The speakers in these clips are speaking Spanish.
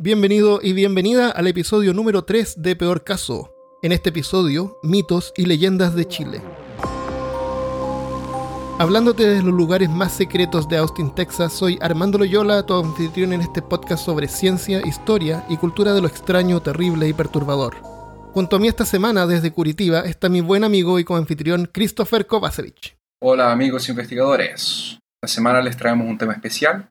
Bienvenido y bienvenida al episodio número 3 de Peor Caso. En este episodio, mitos y leyendas de Chile. Hablándote de los lugares más secretos de Austin, Texas, soy Armando Loyola, tu anfitrión en este podcast sobre ciencia, historia y cultura de lo extraño, terrible y perturbador. Junto a mí esta semana, desde Curitiba, está mi buen amigo y coanfitrión Christopher Kovacevic. Hola amigos investigadores. Esta semana les traemos un tema especial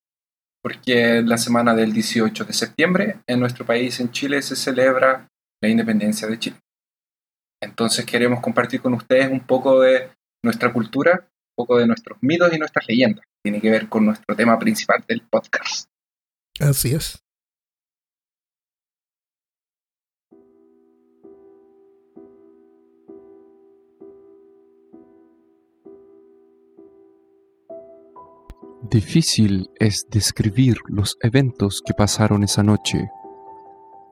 porque la semana del 18 de septiembre en nuestro país, en Chile, se celebra la independencia de Chile. Entonces queremos compartir con ustedes un poco de nuestra cultura, un poco de nuestros mitos y nuestras leyendas. Tiene que ver con nuestro tema principal del podcast. Así es. Difícil es describir los eventos que pasaron esa noche.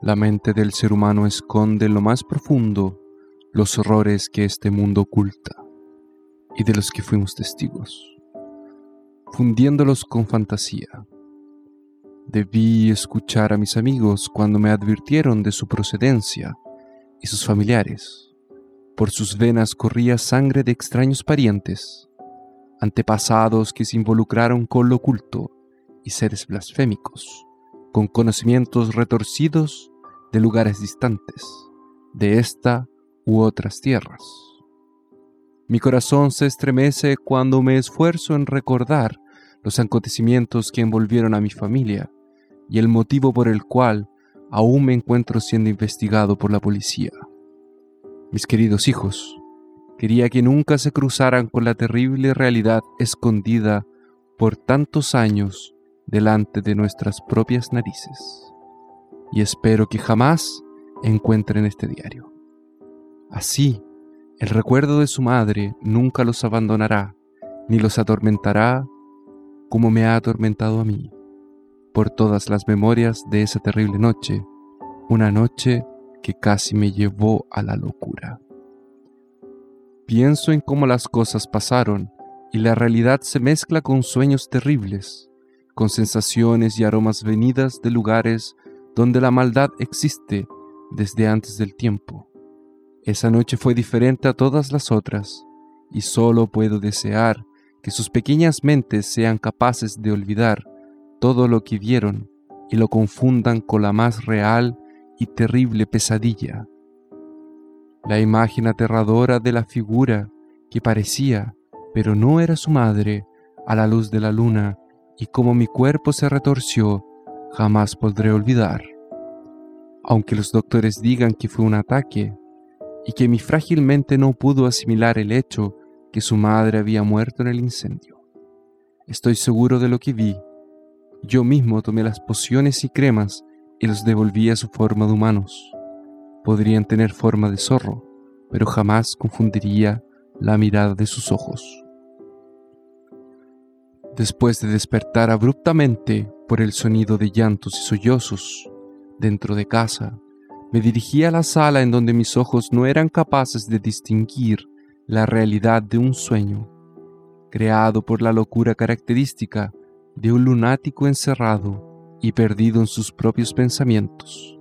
La mente del ser humano esconde en lo más profundo los horrores que este mundo oculta y de los que fuimos testigos, fundiéndolos con fantasía. Debí escuchar a mis amigos cuando me advirtieron de su procedencia y sus familiares. Por sus venas corría sangre de extraños parientes antepasados que se involucraron con lo oculto y seres blasfémicos, con conocimientos retorcidos de lugares distantes, de esta u otras tierras. Mi corazón se estremece cuando me esfuerzo en recordar los acontecimientos que envolvieron a mi familia y el motivo por el cual aún me encuentro siendo investigado por la policía. Mis queridos hijos, Quería que nunca se cruzaran con la terrible realidad escondida por tantos años delante de nuestras propias narices. Y espero que jamás encuentren este diario. Así, el recuerdo de su madre nunca los abandonará, ni los atormentará como me ha atormentado a mí, por todas las memorias de esa terrible noche, una noche que casi me llevó a la locura. Pienso en cómo las cosas pasaron y la realidad se mezcla con sueños terribles, con sensaciones y aromas venidas de lugares donde la maldad existe desde antes del tiempo. Esa noche fue diferente a todas las otras y solo puedo desear que sus pequeñas mentes sean capaces de olvidar todo lo que vieron y lo confundan con la más real y terrible pesadilla la imagen aterradora de la figura que parecía, pero no era su madre, a la luz de la luna, y como mi cuerpo se retorció, jamás podré olvidar. Aunque los doctores digan que fue un ataque, y que mi frágil mente no pudo asimilar el hecho que su madre había muerto en el incendio. Estoy seguro de lo que vi. Yo mismo tomé las pociones y cremas y los devolví a su forma de humanos. Podrían tener forma de zorro, pero jamás confundiría la mirada de sus ojos. Después de despertar abruptamente por el sonido de llantos y sollozos dentro de casa, me dirigí a la sala en donde mis ojos no eran capaces de distinguir la realidad de un sueño, creado por la locura característica de un lunático encerrado y perdido en sus propios pensamientos.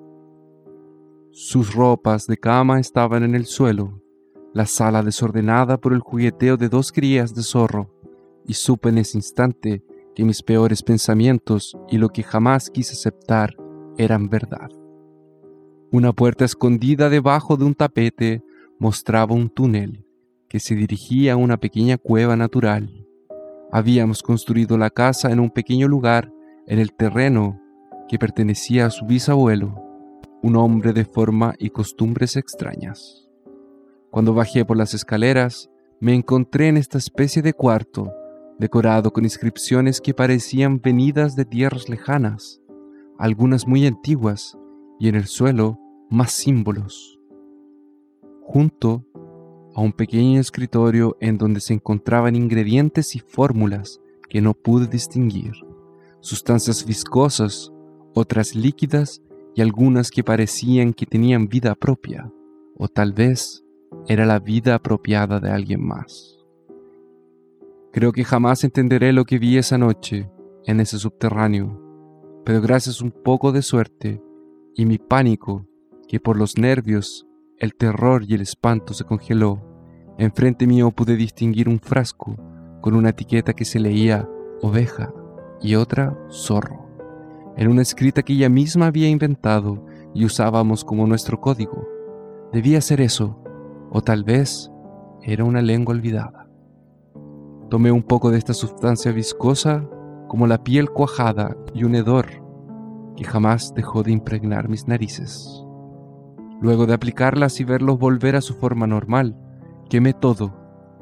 Sus ropas de cama estaban en el suelo, la sala desordenada por el jugueteo de dos crías de zorro, y supe en ese instante que mis peores pensamientos y lo que jamás quise aceptar eran verdad. Una puerta escondida debajo de un tapete mostraba un túnel que se dirigía a una pequeña cueva natural. Habíamos construido la casa en un pequeño lugar en el terreno que pertenecía a su bisabuelo un hombre de forma y costumbres extrañas. Cuando bajé por las escaleras, me encontré en esta especie de cuarto, decorado con inscripciones que parecían venidas de tierras lejanas, algunas muy antiguas, y en el suelo más símbolos. Junto a un pequeño escritorio en donde se encontraban ingredientes y fórmulas que no pude distinguir, sustancias viscosas, otras líquidas y algunas que parecían que tenían vida propia, o tal vez era la vida apropiada de alguien más. Creo que jamás entenderé lo que vi esa noche en ese subterráneo, pero gracias a un poco de suerte y mi pánico, que por los nervios, el terror y el espanto se congeló, enfrente mío pude distinguir un frasco con una etiqueta que se leía oveja y otra zorro, en una escrita que ella misma había inventado y usábamos como nuestro código. Debía ser eso, o tal vez era una lengua olvidada. Tomé un poco de esta sustancia viscosa como la piel cuajada y un hedor que jamás dejó de impregnar mis narices. Luego de aplicarlas y verlos volver a su forma normal, quemé todo,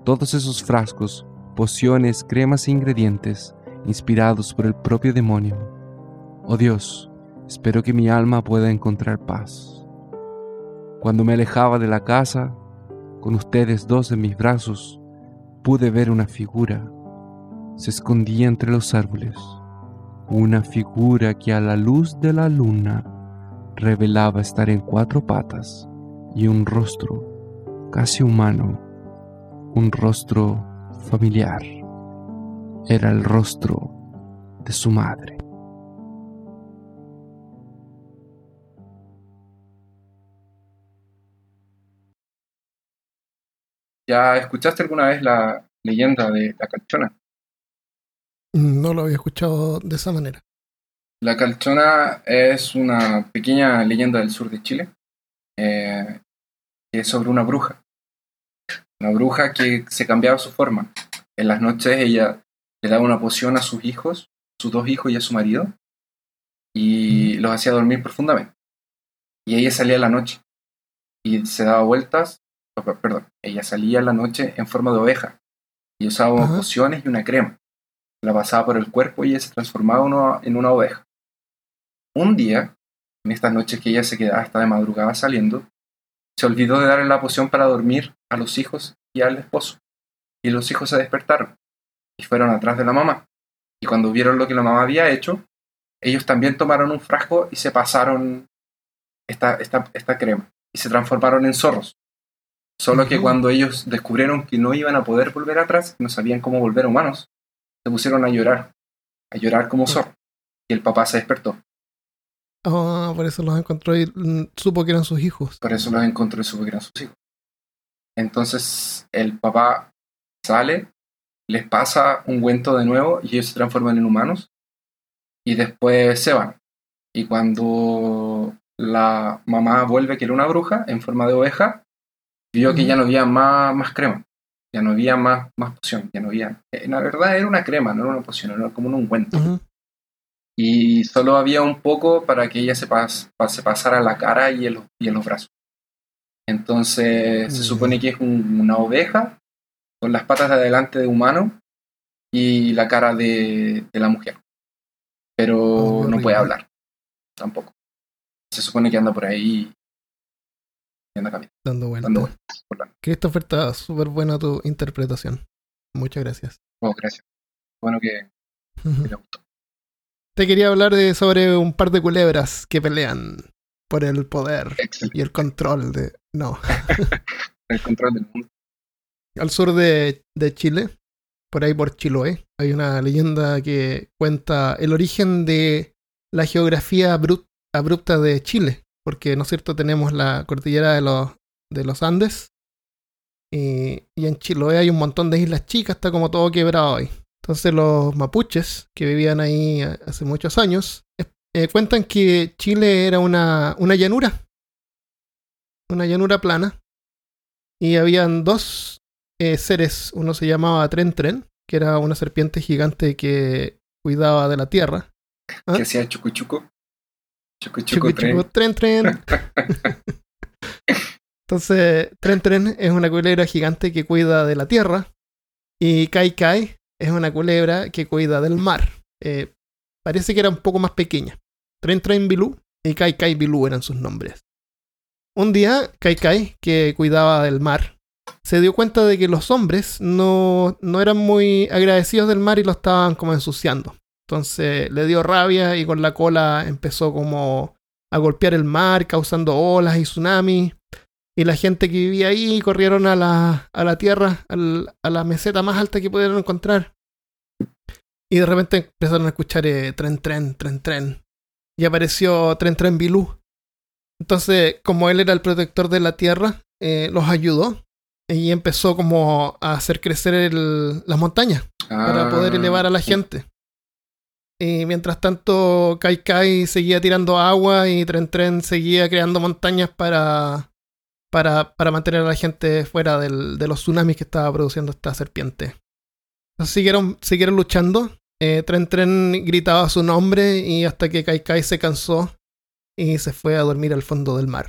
todos esos frascos, pociones, cremas e ingredientes inspirados por el propio demonio. Oh Dios, espero que mi alma pueda encontrar paz. Cuando me alejaba de la casa, con ustedes dos en mis brazos, pude ver una figura. Se escondía entre los árboles. Una figura que a la luz de la luna revelaba estar en cuatro patas y un rostro casi humano, un rostro familiar. Era el rostro de su madre. ¿Ya escuchaste alguna vez la leyenda de la calchona? No lo había escuchado de esa manera. La calchona es una pequeña leyenda del sur de Chile, eh, que es sobre una bruja. Una bruja que se cambiaba su forma. En las noches ella le daba una poción a sus hijos, sus dos hijos y a su marido, y los hacía dormir profundamente. Y ella salía en la noche y se daba vueltas, perdón, ella salía en la noche en forma de oveja y usaba Ajá. pociones y una crema. La pasaba por el cuerpo y ella se transformaba uno- en una oveja. Un día, en estas noches que ella se quedaba hasta de madrugada saliendo, se olvidó de darle la poción para dormir a los hijos y al esposo. Y los hijos se despertaron y fueron atrás de la mamá. Y cuando vieron lo que la mamá había hecho, ellos también tomaron un frasco y se pasaron esta, esta, esta crema y se transformaron en zorros. Solo que cuando ellos descubrieron que no iban a poder volver atrás, no sabían cómo volver humanos, se pusieron a llorar, a llorar como zorro. Y el papá se despertó. Ah, por eso los encontró y mm, supo que eran sus hijos. Por eso los encontró y supo que eran sus hijos. Entonces el papá sale, les pasa un cuento de nuevo y ellos se transforman en humanos y después se van. Y cuando la mamá vuelve, que era una bruja, en forma de oveja, vio que ya no había más, más crema, ya no había más, más poción, ya no había... eh, La verdad era una crema, no era una poción, era como un ungüento. Ujú. Y solo había un poco para que ella se, pas- pa- se pasara la cara y en los, y en los brazos. Entonces se Ya. supone que es un- una oveja con las patas de adelante de humano y la cara de, de la mujer. Pero Oh, no puede hablar tampoco. Se supone que anda por ahí y anda caminando, Dando vueltas. dando vueltas Christopher, está súper buena tu interpretación. Muchas gracias. Oh, gracias. Bueno que que le gustó. Te quería hablar de, sobre un par de culebras que pelean por el poder Excelente. y el control de... No, El control del mundo. al sur de, de Chile, por ahí por Chiloé, hay una leyenda que cuenta el origen de la geografía abrup- abrupta de Chile, porque, ¿no es cierto?, tenemos la cordillera de los, de los Andes y, y en Chiloé hay un montón de islas chicas, está como todo quebrado ahí. Entonces los mapuches que vivían ahí eh, hace muchos años eh, cuentan que Chile era una, una llanura, una llanura plana, y habían dos eh, seres, uno se llamaba Tren Tren, que era una serpiente gigante que cuidaba de la tierra. ¿Ah? Que hacía chucu tren. chico, tren, tren. Entonces, Tren Tren es una culebra gigante que cuida de la tierra. Y Kai Kai es una culebra que cuida del mar. Eh, parece que era un poco más pequeña. Tren Tren Bilú y Kai Kai Bilú eran sus nombres. Un día, Kai Kai, que cuidaba del mar, se dio cuenta de que los hombres no, no eran muy agradecidos del mar y lo estaban como ensuciando. Entonces le dio rabia y con la cola empezó como a golpear el mar, causando olas y tsunamis. Y la gente que vivía ahí corrieron a la, a la tierra, al- a la meseta más alta que pudieron encontrar. Y de repente empezaron a escuchar eh, tren, tren, tren, tren. y apareció Tren Tren Bilú. Entonces, como él era el protector de la tierra, eh, los ayudó y empezó como a hacer crecer el- las montañas para poder Ah, elevar a la gente. Y mientras tanto, Kai Kai seguía tirando agua y Tren Tren seguía creando montañas para, para, para mantener a la gente fuera del- de los tsunamis que estaba produciendo esta serpiente. Entonces siguieron, siguieron luchando. Eh, Tren Tren gritaba su nombre y hasta que Kai Kai se cansó y se fue a dormir al fondo del mar.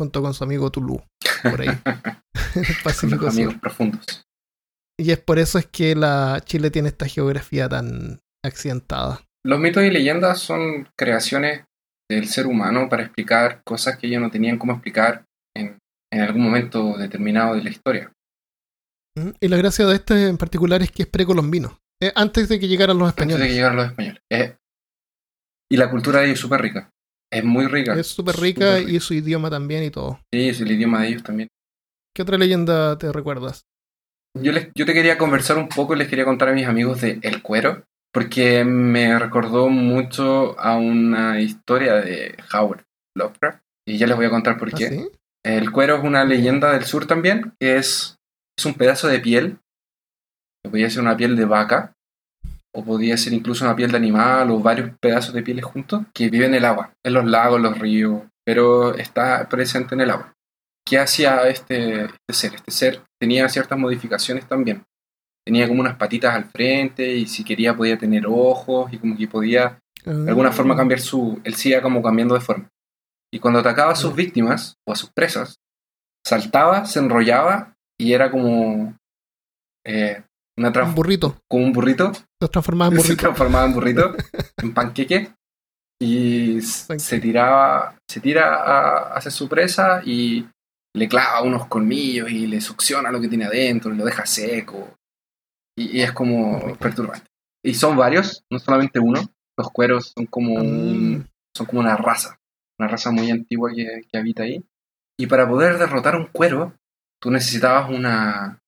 Junto con su amigo Tulu. Por ahí. Pacífico los amigos profundos. Y es por eso es que la Chile tiene esta geografía tan accidentada. Los mitos y leyendas son creaciones del ser humano para explicar cosas que ellos no tenían cómo explicar en, en algún momento determinado de la historia. ¿Mm? Y la gracia de este en particular es que es precolombino. Eh, antes de que llegaran los Antes de que españoles. llegaran los españoles. Eh, y la cultura de ellos es súper rica. Es muy rica. Es súper rica Súper y su idioma también y todo. Sí, es el idioma de ellos también. ¿Qué otra leyenda te recuerdas? Yo, les, yo te quería conversar un poco y les quería contar a mis amigos de El Cuero, porque me recordó mucho a una historia de Howard Lovecraft. Y ya les voy a contar por ¿Ah, qué. sí? El cuero es una leyenda del sur también, que es, es un pedazo de piel, que podía ser una piel de vaca, o podía ser incluso una piel de animal, o varios pedazos de pieles juntos, que vive en el agua, en los lagos, los ríos, pero está presente en el agua. ¿Qué hacía este, este ser? Este ser tenía ciertas modificaciones también. Tenía como unas patitas al frente, y si quería podía tener ojos, y como que podía de alguna forma cambiar su. Él sigue como cambiando de forma. Y cuando atacaba a sus Ya. víctimas o a sus presas, saltaba, se enrollaba y era como. eh, una Un burrito. como un burrito. Se transformaba en Se burrito. transformaba en burrito, en panqueque. Y se tiraba. Se tira a- hacia su presa y le clava unos colmillos y le succiona lo que tiene adentro y lo deja seco. Y, y es como rico. perturbante. Y son varios, no solamente uno. Los cueros son como un, Mm, son como una raza, una raza muy antigua que, que habita ahí. Y para poder derrotar un cuero, tú necesitabas una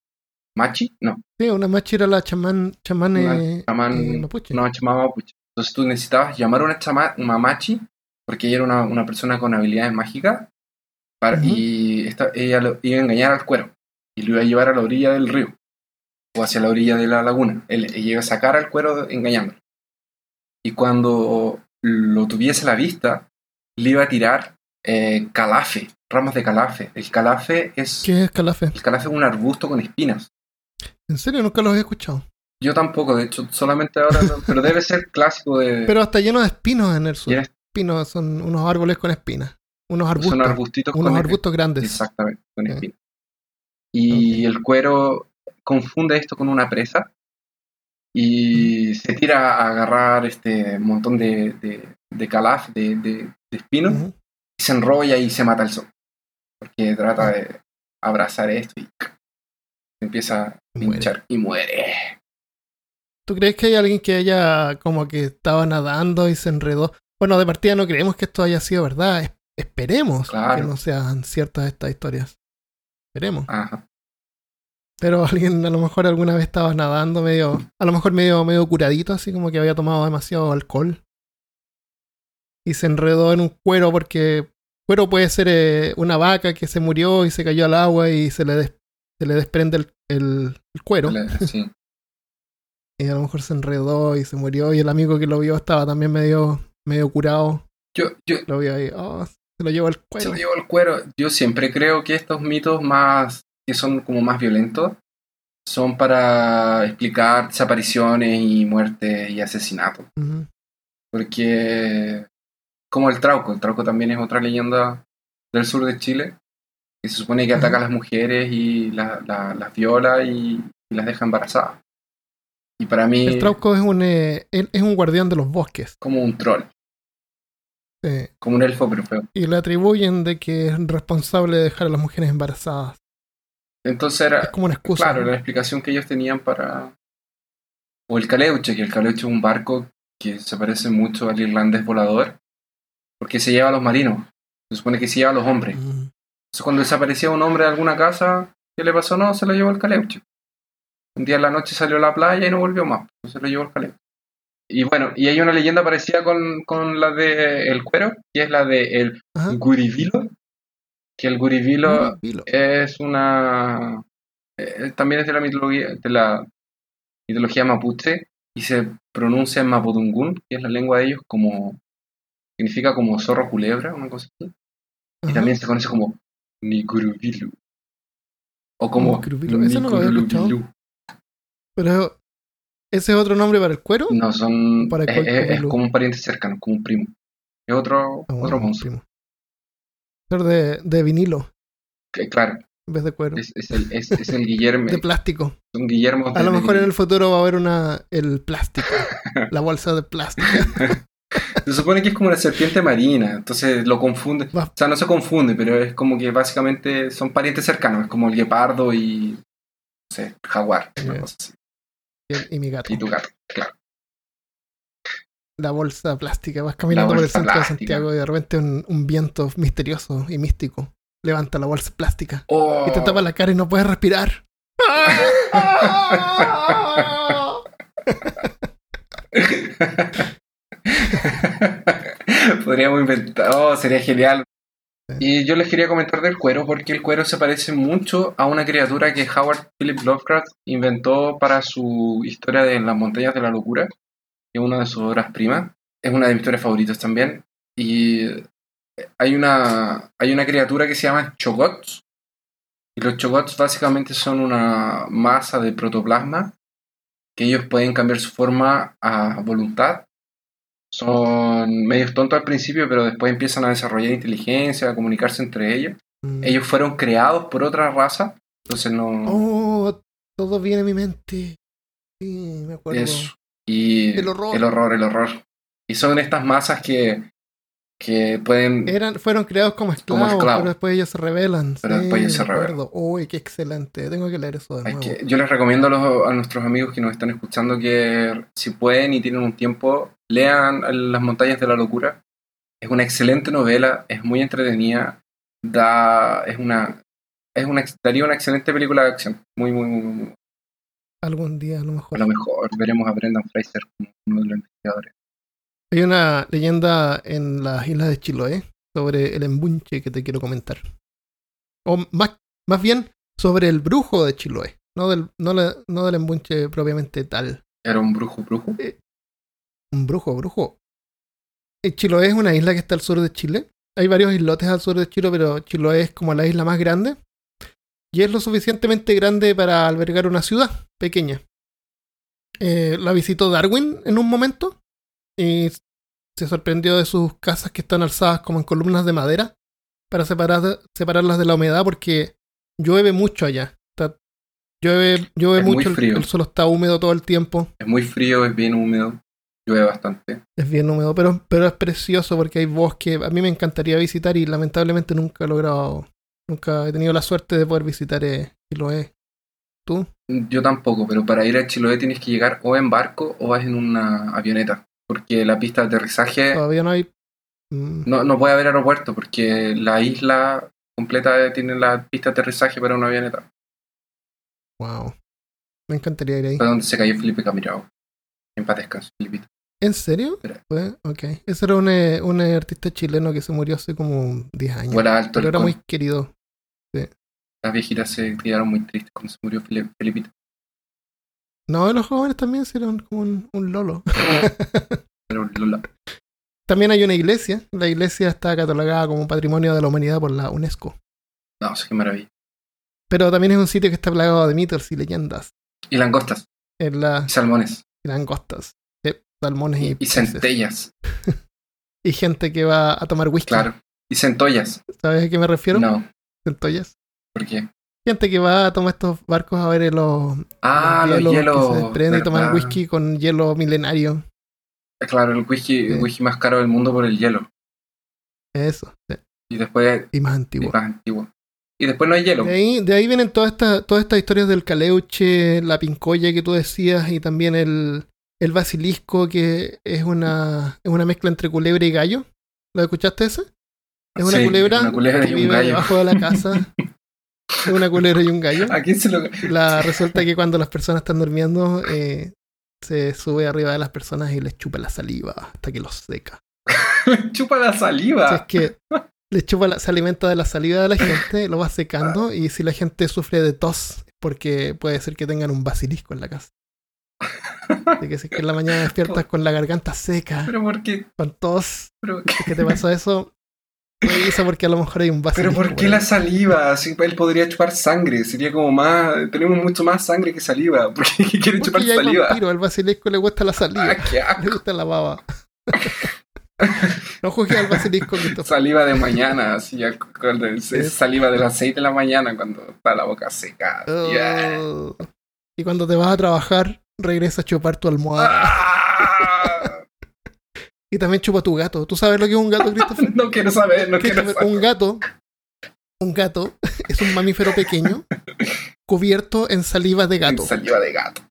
machi, no, sí, una machi era la chamán, chamán eh, chamán- eh, mapuche. una chamama mapuche. Entonces tú necesitabas llamar a una, chama, una machi, porque ella era una, una persona con habilidades mágicas, para, y esta- ella lo, iba a engañar al cuero, y lo iba a llevar a la orilla del río, o hacia la orilla de la laguna. Él, iba a sacar al cuero engañándolo. Y cuando lo tuviese a la vista, le iba a tirar eh, calafe, ramos de calafe. El calafe es ¿Qué es calafe? el calafe es un arbusto con espinas. En serio, nunca los había escuchado. Yo tampoco, de hecho, solamente ahora, pero debe ser clásico de... Pero hasta lleno de espinos en el sur. Y es- Espinos son unos árboles con espinas. Unos arbustos. son arbustitos unos con arbustos grandes. Exactamente, con espinas. Y Ok. el cuero confunde esto con una presa y se tira a agarrar este montón de, de, de calaf, de, de, espinos, y se enrolla y se mata el sol. Porque trata de abrazar esto y se empieza a Muere. pinchar y muere. ¿Tú crees que hay alguien que haya como que estaba nadando y se enredó? Bueno, de partida no creemos que esto haya sido verdad. Es- esperemos Claro. que no sean ciertas estas historias. Esperemos. Ajá. Pero alguien a lo mejor alguna vez estaba nadando medio, a lo mejor medio, medio curadito, así como que había tomado demasiado alcohol. Y se enredó en un cuero porque cuero puede ser eh, una vaca que se murió y se cayó al agua y se le, des- se le desprende el, el- el cuero. Sí. Y a lo mejor se enredó y se murió. Y el amigo que lo vio estaba también medio, medio curado. Yo, yo, Lo vio ahí. Oh, se lo llevó el se cuero. lo llevo el cuero. Yo siempre creo que estos mitos más, que son como más violentos, son para explicar desapariciones y muertes y asesinatos. Porque, como el Trauco, el Trauco también es otra leyenda del sur de Chile, que se supone que ataca a las mujeres y la- la- las viola y, y las deja embarazadas. Y para mí, El trauco es un, eh, es un guardián de los bosques. como un troll, Sí. como un elfo pero feo. Y le atribuyen de que es responsable de dejar a las mujeres embarazadas. Entonces Es era, como una excusa. claro, la explicación que ellos tenían para... O el caleuche, que el caleuche es un barco que se parece mucho al irlandés volador, porque se lleva a los marinos. Se supone que se lleva a los hombres. Mm. Entonces, cuando desaparecía un hombre de alguna casa, ¿qué le pasó? No, se lo llevó el caleuche. Un día en la noche salió a la playa y no volvió más. Se lo llevó el caleuche. y bueno, y hay una leyenda parecida con, con la de el cuero, que es la de el Ajá. Gurivilo, que el Gurivilo Vilo. es una eh, también es de la mitología de la mitología mapuche y se pronuncia en mapudungún, que es la lengua de ellos como significa como zorro culebra, una cosa así. Y también se conoce como Nigurubilu. O como Nigurubilu, ese no lo había escuchado. Nigurubilu. Pero ese es otro nombre para el cuero. No, son Para es, como un pariente cercano, como un primo. Es otro, Ah, otro monstruo. primo. De, de vinilo Que, claro, en vez de cuero. es, es el, es, es el Guillermo. de plástico. Guillermo A lo mejor en el futuro va a haber una el plástico. la bolsa de plástico. Se supone que es como una serpiente marina, entonces lo confunde. O sea, no se confunde, pero es como que básicamente son parientes cercanos. Es como el guepardo y. No sé, jaguar. Y, y mi gato. Y tu gato, claro. La bolsa plástica. Vas caminando por el centro de. Santiago y de repente un, un viento misterioso y místico levanta la bolsa plástica. Oh. Y te tapa la cara y no puedes respirar. Podríamos inventar. Oh, sería genial. Y yo les quería comentar del cuero, porque el cuero se parece mucho a una criatura que Howard Philip Lovecraft inventó para su historia de las montañas de la locura, es una de sus obras primas. Es una de mis historias favoritas también. Y hay una, hay una criatura que se llama chogots. Y los chogots básicamente son una masa de protoplasma que ellos pueden cambiar su forma a voluntad. Son medios tontos al principio, pero después empiezan a desarrollar inteligencia, a comunicarse entre ellos. Mm. Ellos fueron creados por otra raza, entonces no... Oh, todo viene a mi mente. Sí, me acuerdo. Eso. Y El horror. el horror, el horror. Y son estas masas que, que pueden... Eran, fueron creados como esclavos, esclavos. pero después ellos se rebelan. Pero Sí, después ellos se rebelan. Uy, qué excelente. Tengo que leer eso de nuevo. que- yo les recomiendo a, los- a nuestros amigos que nos están escuchando que si pueden y tienen un tiempo, lean Las montañas de la locura. Es una excelente novela, es muy entretenida, da, es una, es una, daría una excelente película de acción. Muy, muy, muy, muy. Algún día a lo A mejor. lo mejor veremos a Brendan Fraser como uno de los investigadores. Hay una leyenda en las islas de Chiloé sobre el embunche que te quiero comentar. O más, más bien sobre el brujo de Chiloé. No del, no, la- no del embunche propiamente tal. Era un brujo, brujo. Un brujo, brujo. Eh, Chiloé es una isla que está al sur de Chile. Hay varios islotes al sur de Chile, pero Chiloé es como la isla más grande. Y es lo suficientemente grande para albergar una ciudad pequeña. Eh, la visitó Darwin en un momento y se sorprendió de sus casas que están alzadas como en columnas de madera para separar, separarlas de la humedad porque llueve mucho allá. Está- llueve llueve Es muy mucho, el- el suelo está húmedo todo el tiempo. Es muy frío, es bien húmedo, llueve bastante. Es bien húmedo, pero, pero es precioso porque hay bosque. A mí me encantaría visitar y lamentablemente nunca he logrado, nunca he tenido la suerte de poder visitar eh, Chiloé. ¿Tú? Yo tampoco, pero para ir a Chiloé tienes que llegar o en barco o vas en una avioneta. Porque la pista de aterrizaje Todavía no hay... mm, no, no puede haber aeropuerto porque la isla completa tiene la pista de aterrizaje para una avioneta. wow. Me encantaría ir ahí. Fue donde se cayó Felipe Camirao. En paz descanse, Felipito. ¿En serio? Fue- Ok. Ese era un, eh, un eh, artista chileno que se murió hace como 10 años. Vuela alto Pero era muy querido. Las viejitas se quedaron muy tristes cuando se murió Felipito. No, los jóvenes también eran como un, un lolo. Pero Lola. también hay una iglesia. La iglesia está catalogada como Patrimonio de la Humanidad por la UNESCO. No, sé qué maravilla. Pero también es un sitio que está plagado de mitos y leyendas. Y langostas, En las y salmones, langostas, eh, salmones y, y, y centellas, Y gente que va a tomar whisky. claro. Y centollas. ¿Sabes a qué me refiero? No, ¿por qué? Gente que va a tomar estos barcos a ver los, Ah, los hielos hielos. que se desprenden y tomar whisky con hielo milenario. Claro, el whisky, el whisky más caro del mundo por el hielo. Eso. sí. Y después Y más antiguo. más antiguo. Y después no hay hielo. De ahí, de ahí vienen todas estas todas estas historias del caleuche, la pincoya que tú decías y también el, el basilisco que es una, es una mezcla entre culebra y gallo. ¿Lo escuchaste ese? Es una Sí, culebra, una culebra que y un vive gallo. debajo de la casa. es una culebra y un gallo. ¿A quién se lo.? La, resulta que cuando las personas están durmiendo, eh, se sube arriba de las personas y les chupa la saliva hasta que los seca. Chupa la Si es saliva. que le chupa la- se alimenta de la saliva de la gente, lo va secando y si la gente sufre de tos, es porque puede ser que tengan un basilisco en la casa. Así que si es que en la mañana despiertas con la garganta seca, Pero por qué, con tos, pero, es que te pasa eso, revisa porque a lo mejor hay un pero basilisco. por qué la saliva? Si él podría chupar sangre, sería como más, tenemos mucho más sangre que saliva. ¿Por qué quiere Porque chupar ya hay saliva? vampiro, al basilisco le gusta la saliva, Ah, qué asco. le gusta la baba. No juzgues al basilisco que Saliva de mañana, así, ya, es saliva de las 6 de la mañana cuando está la boca seca. Yeah. Uh, Y cuando te vas a trabajar, regresa a chupar tu almohada. Ah. Y también chupa tu gato. ¿Tú sabes lo que es un gato, Christopher? No quiero saber, no quiero Christopher, un saber. gato, un gato es un mamífero pequeño cubierto en saliva de gato. Saliva de gato.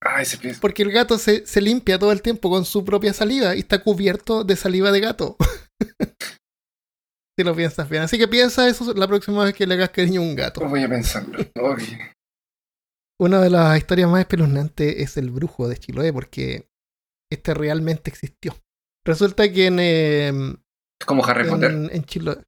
Ay, se piensa. Porque el gato se, se limpia todo el tiempo con su propia saliva y está cubierto de saliva de gato. si lo piensas bien. Así que piensa eso la próxima vez que le hagas cariño a un gato. Voy a pensarlo. Una de las historias más espeluznantes es el brujo de Chiloé, porque este realmente existió. Resulta que en, eh, Es como Harry Potter. en, en Chiloé.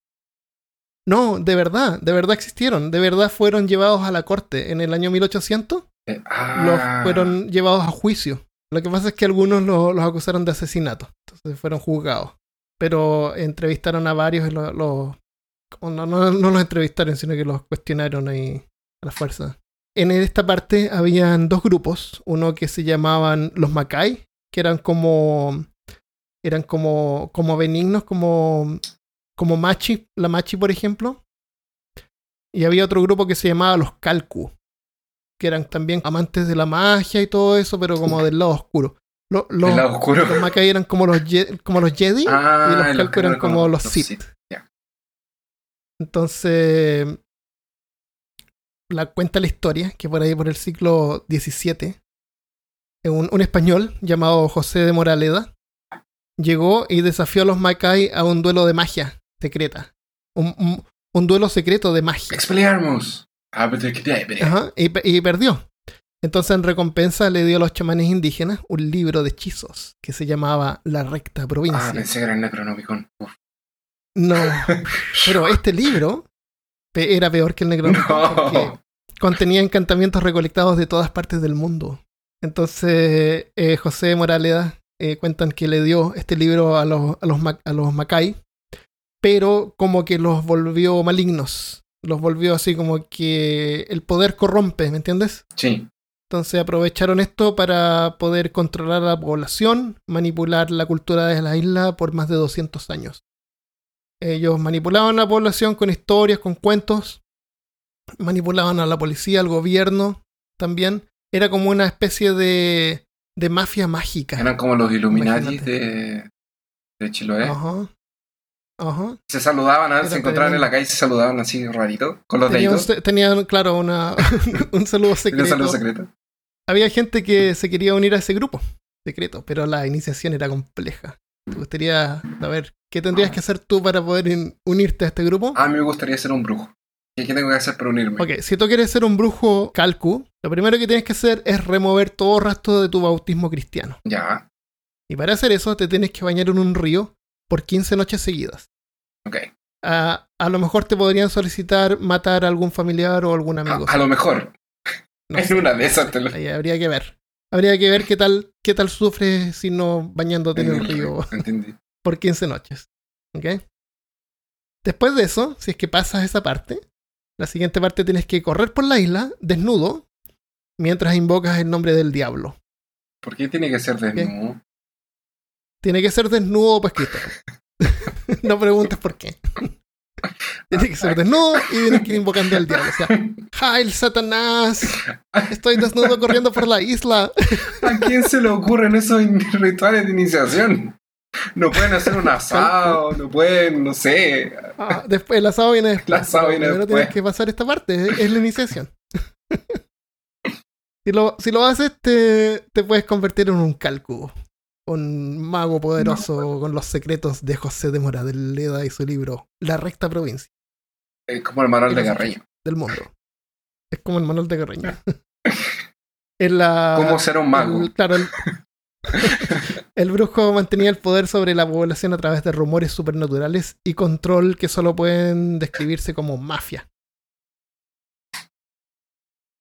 No, de verdad, de verdad existieron. De verdad fueron llevados a la corte. En el año 1800 Eh, los ah, fueron llevados a juicio. Lo que pasa es que algunos lo- los acusaron de asesinato. Entonces fueron juzgados. Pero entrevistaron a varios y lo- lo- como no, no, no los entrevistaron, sino que los cuestionaron ahí a la fuerza. En esta parte habían dos grupos. Uno que se llamaban los Macay, que eran como. Eran como. como benignos, como. como Machi, la Machi, por ejemplo. Y había otro grupo que se llamaba los Calcu, que eran también amantes de la magia y todo eso, pero como del lado oscuro. Lo- los, lado oscuro. los eran como los, Ye- como los Jedi Ah, y los Calcu que eran como como los los Sith. Sith, ya. Entonces, la cuenta la historia que por ahí por el siglo XVII, un, un español llamado José de Moraleda llegó y desafió a los Macay a un duelo de magia secreta. Un, un- un duelo secreto de magia. Ajá, y, y perdió. Entonces, en recompensa, le dio a los chamanes indígenas un libro de hechizos que se llamaba La Recta Provincia. Ah, pensé que era el Necronomicon. Uf. No, pero este libro era peor que el Necronomicon porque contenía encantamientos recolectados de todas partes del mundo. Entonces, eh, José Moraleda eh, cuentan que le dio este libro a los, a los, a los Macay, pero como que los volvió malignos. Los volvió así como que el poder corrompe, ¿me entiendes? Sí. Entonces aprovecharon esto para poder controlar a la población, manipular la cultura de la isla por más de 200 años. Ellos manipulaban a la población con historias, con cuentos, manipulaban a la policía, al gobierno también. Era como una especie de, de mafia mágica. Eran como los Illuminati de, de Chiloé. Ajá. Ajá. Se saludaban, ¿ah? Era se encontraban en la calle y se saludaban así rarito, con los Tenían, deditos. tenían, claro, una, un saludo secreto. saludo secreto. Había gente que se quería unir a ese grupo secreto, pero la iniciación era compleja. ¿Te gustaría saber qué tendrías que hacer tú para poder in- unirte a este grupo? A mí me gustaría ser un brujo. ¿Qué, qué tengo que hacer para unirme? Ok, si tú quieres ser un brujo calcu, lo primero que tienes que hacer es remover todo rastro de tu bautismo cristiano. Ya, Y para hacer eso te tienes que bañar en un río por 15 noches seguidas. ok. A, a lo mejor te podrían solicitar matar a algún familiar o algún amigo. a lo mejor, No en sé. una de esas te lo... Ahí habría que ver. Habría que ver qué tal, qué tal sufres si no bañándote en el río río, Entendí. por 15 noches. ¿Ok? Después de eso, si es que pasas esa parte, la siguiente parte tienes que correr por la isla desnudo mientras invocas el nombre del diablo. ¿Por qué tiene que ser desnudo? Tiene que ser desnudo escrito. no preguntes por qué. Tiene que ser desnudo y tienes que ir invocando al diablo. O sea, ¡Hail Satanás! Estoy desnudo corriendo por la isla. ¿A quién se le ocurren esos rituales de iniciación? No pueden hacer un asado, no pueden, no sé. Ah, después, el asado viene después. El asado viene Primero después. tienes que pasar esta parte, es, es la iniciación. si, lo, si lo haces, te, te puedes convertir en un calcu. Un mago poderoso con los secretos de José de Moradeleda y su libro La recta provincia Es como el manual de Garreño. del mundo. Es como el manual de Carreño. En la, ¿Cómo ser un mago? el- claro, el, el brujo mantenía el poder sobre la población a través de rumores supernaturales y control que solo pueden describirse como mafia.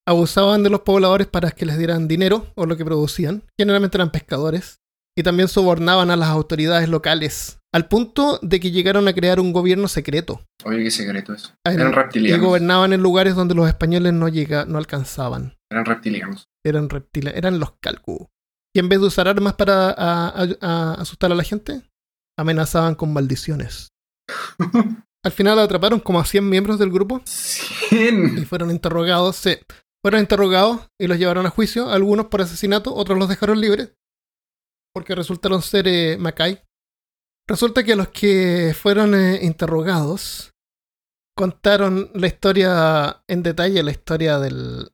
Abusaban de los pobladores para que les dieran dinero o lo que producían. Generalmente eran pescadores. Y también sobornaban a las autoridades locales. Al punto de que llegaron a crear un gobierno secreto. Oye, qué secreto eso. Eran y reptilianos. gobernaban en lugares donde los españoles no, llega, no alcanzaban. Eran reptilianos. Eran reptiles, eran los calcu. Y en vez de usar armas para a- a- a asustar a la gente, amenazaban con maldiciones. Al final atraparon como a 100 miembros del grupo y Cien. fueron interrogados. sí, fueron interrogados y los llevaron a juicio, algunos por asesinato, otros los dejaron libres, porque resultaron ser eh, Macay. Resulta que los que fueron eh, interrogados contaron la historia en detalle, la historia del,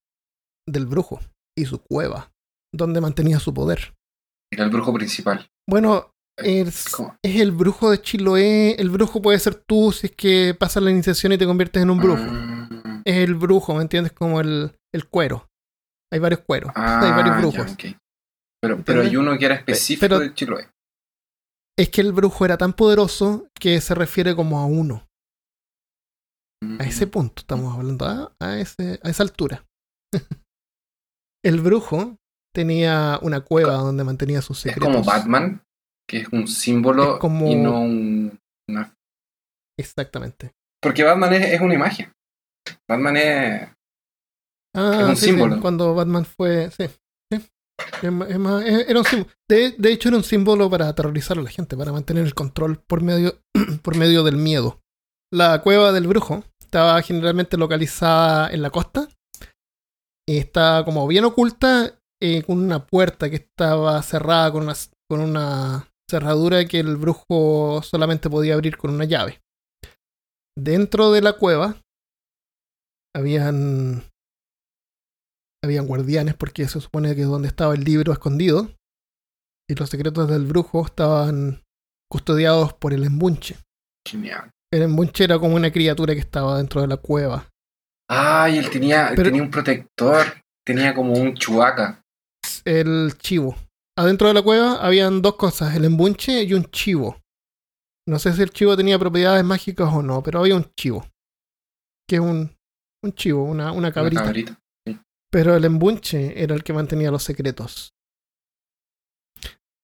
del brujo y su cueva, donde mantenía su poder. Era el brujo principal. Bueno, es, ¿Cómo? es el brujo de Chiloé. El brujo puede ser tú si es que pasas la iniciación y te conviertes en un brujo. Ah, Es el brujo, ¿me entiendes? Como el, el cuero. Hay varios cueros. hay varios ah, brujos. ya. Pero, pero hay uno que era específico Pero- de Chiloé. Es que el brujo era tan poderoso que se refiere como a uno. A ese punto estamos hablando, a, a ese, a esa altura. el brujo tenía una cueva donde mantenía sus Es secretos. como Batman, que es un símbolo Es como- y no un, una... Exactamente. Porque Batman es, es una imagen. Batman es... Ah, Es un sí, sí, símbolo. Cuando Batman fue. Sí. sí. Es es es- era un símbolo. De, de hecho, era un símbolo para aterrorizar a la gente, para mantener el control por medio, por medio del miedo. La cueva del brujo estaba generalmente localizada en la costa. Y está como bien oculta eh, con una puerta que estaba cerrada con una, con una cerradura que el brujo solamente podía abrir con una llave. Dentro de la cueva habían habían guardianes porque se supone que es donde estaba el libro escondido y los secretos del brujo estaban custodiados por el embunche. Genial. El embunche era como una criatura que estaba dentro de la cueva. Ay, él tenía, él Pero- tenía un protector. Tenía como un chubaca. El chivo. Adentro de la cueva habían dos cosas, el embunche y un chivo. No sé si el chivo tenía propiedades mágicas o no, pero había un chivo. Que es un, un chivo, una, una cabrita. Una cabrita. Pero el embunche era el que mantenía los secretos.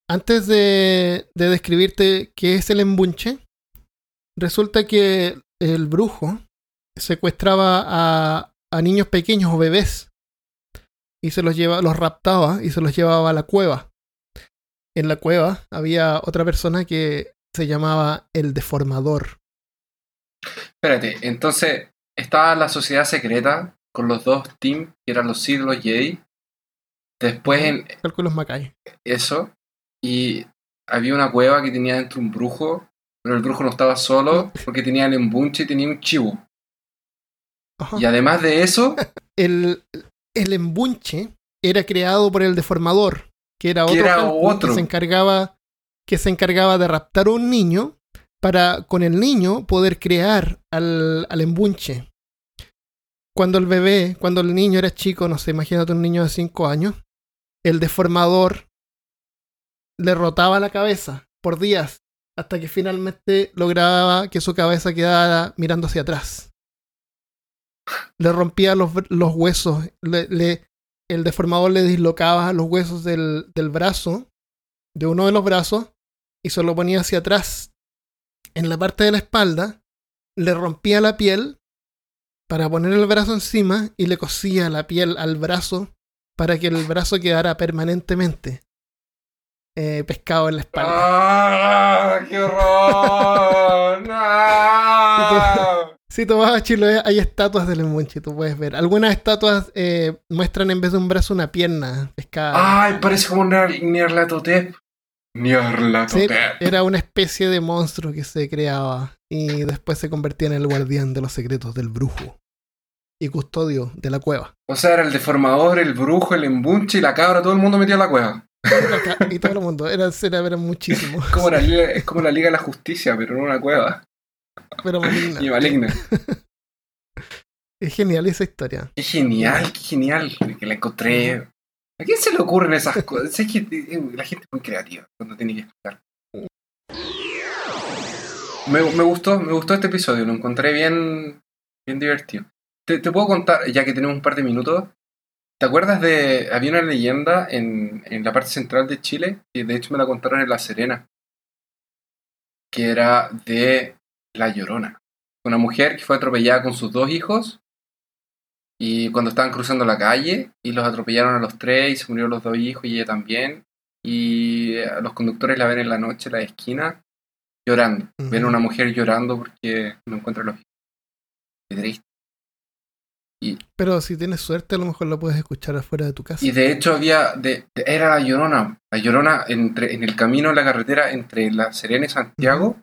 Antes de, de describirte qué es el embunche, resulta que el brujo secuestraba a, a niños pequeños o bebés y se los lleva, los raptaba y se los llevaba a la cueva. En la cueva había otra persona que se llamaba el deformador. Espérate, entonces estaba la sociedad secreta con los dos teams, que eran los Sith y los Jedi. Después en Cálculos Macay. eso, y había una cueva que tenía dentro un brujo, pero el brujo no estaba solo porque tenía el embunche y tenía un chivo. Ajá. Y además de eso, el, el embunche era creado por el deformador, que era Que otro, era calcu otro. que se encargaba que se encargaba de raptar a un niño para con el niño poder crear al, al embunche. Cuando el bebé, cuando el niño era chico, no sé, imagínate un niño de 5 años, el deformador le rotaba la cabeza por días hasta que finalmente lograba que su cabeza quedara mirando hacia atrás le rompía los, los huesos, le, le- el deformador le dislocaba los huesos del, del brazo, de uno de los brazos, y se lo ponía hacia atrás. En la parte de la espalda, le rompía la piel para poner el brazo encima y le cosía la piel al brazo para que el brazo quedara permanentemente eh, pescado en la espalda. ¡Ah! ¡Qué horror! ¡No! Si tú vas a Chiloé, hay estatuas del embunche, tú puedes ver. Algunas estatuas eh, muestran en vez de un brazo una pierna pescada. ¡Ay! Parece como un Nyarlathotep. Sí, era una especie de monstruo que se creaba y después se convertía en el guardián de los secretos del brujo y custodio de la cueva. O sea, era el deformador, el brujo, el embunche y la cabra, todo el mundo metido en la cueva. Y todo el mundo, era, era, era muchísimo, Es como, la, liga- es como la Liga de la Justicia, pero en una cueva. Pero maligna. Y maligna. Es genial esa historia. Qué genial, qué genial. Que la encontré. ¿A quién se le ocurren esas cosas? Es que eh, la gente es muy creativa cuando tiene que explicar. Me, me gustó, me gustó este episodio, lo encontré bien, bien divertido. Te, te puedo contar, ya que tenemos un par de minutos, ¿te acuerdas de, había una leyenda en, en la parte central de Chile, que de hecho me la contaron en La Serena, que era de La Llorona. Una mujer que fue atropellada con sus dos hijos y cuando estaban cruzando la calle y los atropellaron a los tres y se murieron los dos hijos y ella también. Y eh, los conductores la ven en la noche en la esquina llorando. Ven a una mujer llorando porque no encuentra los hijos. Qué triste. Pero si tienes suerte, a lo mejor la puedes escuchar afuera de tu casa. Y de hecho había, de, de- era la Llorona. La Llorona entre, en el camino, en la carretera entre La Serena y Santiago,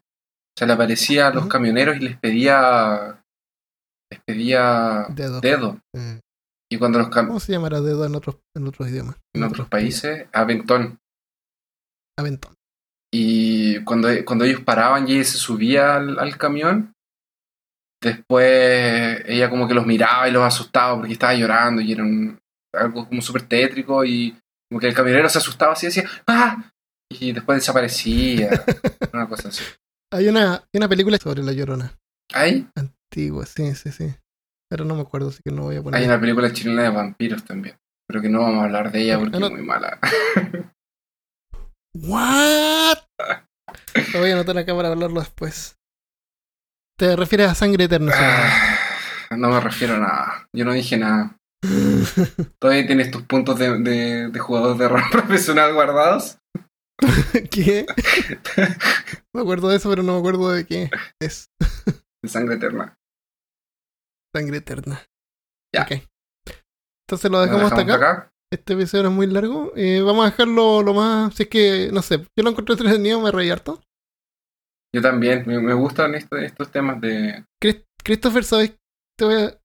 se le aparecía a los camioneros y les pedía, les pedía Dedo. dedo. Eh, Y cuando los ¿Cómo se llamará dedo en otros, en otros idiomas? en otros países, aventón. Aventón. Y cuando, cuando ellos paraban y ella se subía al, al camión, después ella como que los miraba y los asustaba porque estaba llorando y era un- algo como súper tétrico y como que el camionero se asustaba así y decía ¡Ah! Y después desaparecía. una cosa así. Hay una, hay una película sobre la llorona. ¿Hay? Antigua, sí, sí, sí. Pero no me acuerdo, así que no voy a poner. Hay una película chilena de vampiros también. Pero que no vamos a hablar de ella porque no. es muy mala. ¿What? Lo voy a anotar acá para hablarlo después. ¿Te refieres a sangre eterna? Ah, no me refiero a nada. Yo no dije nada. ¿Todavía tienes tus puntos de, de, de jugador de rol profesional guardados? ¿Qué? me acuerdo de eso, pero no me acuerdo de qué es sangre eterna. sangre eterna. Ya. Ok. Entonces lo ¿Lo dejamos hasta dejamos acá. Este episodio es muy largo. Eh, vamos a dejarlo lo más. Si es que, no sé, yo lo encontré entretenido, me reí harto. Yo también. Me, me gustan esto- estos temas de. Chris- Christopher, ¿sabes? Te voy a.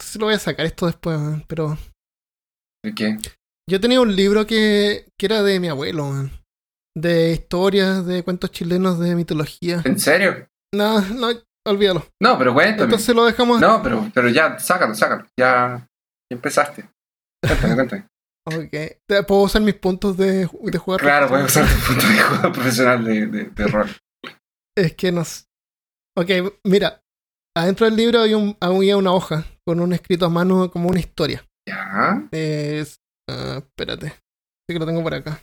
Se lo voy a sacar esto después, man, pero. de qué. Yo tenía un libro que, que era de mi abuelo, man. De historias, de cuentos chilenos, de mitología. ¿En serio? No, no, olvídalo. No, pero cuéntame. Entonces lo dejamos. No, pero, pero ya, sácalo, sácalo. Ya, empezaste. Cuéntame, cuéntame. Ok. Puedo usar mis puntos de, de jugar. Claro, puedes usar tu punto de jugador profesional de, de, de rol. Es que no sé. Ok, mira. Adentro del libro había, un- había una hoja con un escrito a mano como una historia. Ya. Es. ah, espérate. Sí que lo tengo por acá.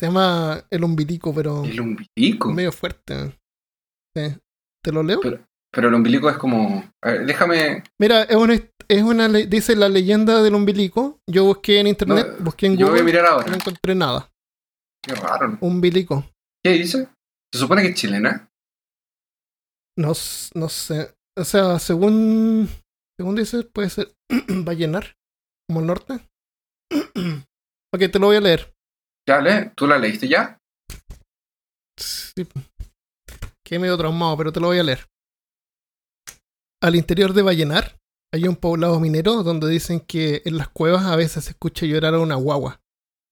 Se llama El Umbilico, pero El umbilico. medio fuerte. Sí. ¿Te lo leo? Pero- Pero el umbilico es como. a ver, déjame. Mira, es una, es una dice la leyenda del umbilico. Yo busqué en internet, No, busqué en Yo voy a Google, mirar y no ahora. encontré nada. Qué raro. Umbilico. ¿Qué dice? Se supone que es chilena. No, no sé. O sea, según. Según dice, puede ser. va a llenar. Como el norte. ok, te lo voy a leer. ¿Tú la leíste ya? Sí. Quedé medio traumado, pero te lo voy a leer. Al interior de Vallenar hay un poblado minero donde dicen que en las cuevas a veces se escucha llorar a una guagua,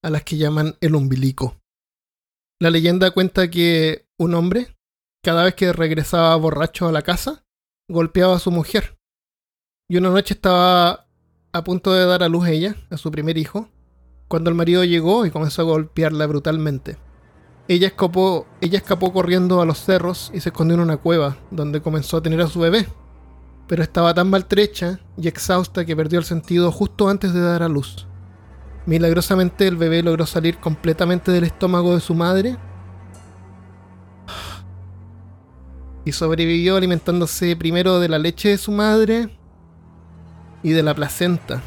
a las que llaman el umbilico. La leyenda cuenta que un hombre, cada vez que regresaba borracho a la casa, golpeaba a su mujer. Y una noche estaba a punto de dar a luz ella, a su primer hijo, cuando el marido llegó y comenzó a golpearla brutalmente. Ella escapó, ella escapó corriendo a los cerros y se escondió en una cueva, donde comenzó a tener a su bebé. Pero estaba tan maltrecha y exhausta que perdió el sentido justo antes de dar a luz. Milagrosamente el bebé logró salir completamente del estómago de su madre y sobrevivió alimentándose primero de la leche de su madre y de la placenta.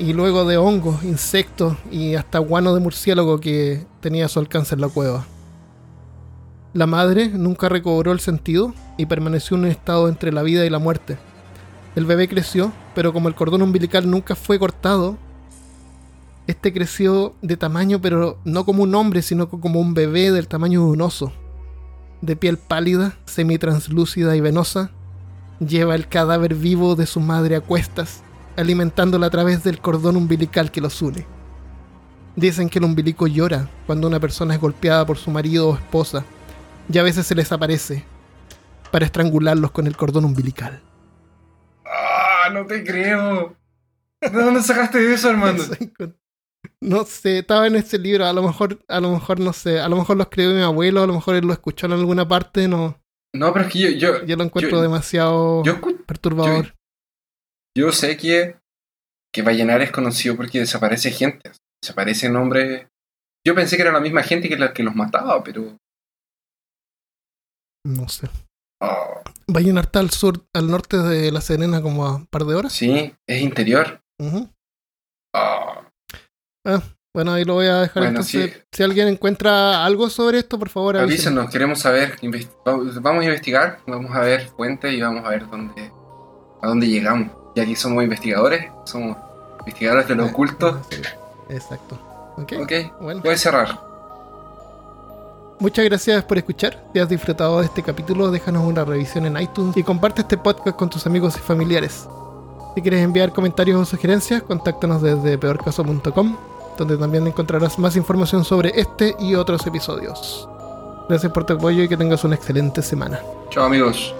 Y luego de hongos, insectos y hasta guano de murciélago que tenía a su alcance en la cueva. La madre nunca recobró el sentido y permaneció en un estado entre la vida y la muerte. El bebé creció, pero como el cordón umbilical nunca fue cortado, este creció de tamaño, pero no como un hombre, sino como un bebé del tamaño de un oso. De piel pálida, semitranslúcida y venosa, lleva el cadáver vivo de su madre a cuestas, alimentándola a través del cordón umbilical que los une. Dicen que el umbilico llora cuando una persona es golpeada por su marido o esposa, y a veces se les aparece para estrangularlos con el cordón umbilical. no te creo. ¿De dónde sacaste eso, Armando? No sé, estaba en ese libro, a lo mejor, a lo mejor no sé, a lo mejor lo escribió mi abuelo, a lo mejor él lo escuchó en alguna parte, no. No, pero es que yo, yo, Yo lo encuentro demasiado yo, perturbador. Yo sé que, que Vallenar es conocido porque desaparece gente. Desaparecen hombres. Yo pensé que era la misma gente que la que los mataba, pero. No sé. oh, Vallenar está al sur, al norte de La Serena como a un par de horas. sí, es interior. Ujú. Oh, Bueno, ahí lo voy a dejar. Bueno, entonces, sí. si alguien encuentra algo sobre esto, por favor avísenos. avísenos, queremos saber. vamos a investigar, vamos a ver fuentes y vamos a ver dónde, a dónde llegamos. Y aquí somos investigadores, somos investigadores de lo Eh, oculto. sí, Exacto. Ok, Ok, bueno. puedes cerrar. Muchas gracias por escuchar. Si has disfrutado de este capítulo, déjanos una revisión en iTunes y comparte este podcast con tus amigos y familiares. Si quieres enviar comentarios o sugerencias, contáctanos desde peorcaso.com, donde también encontrarás más información sobre este y otros episodios. Gracias por tu apoyo y que tengas una excelente semana. Chao amigos.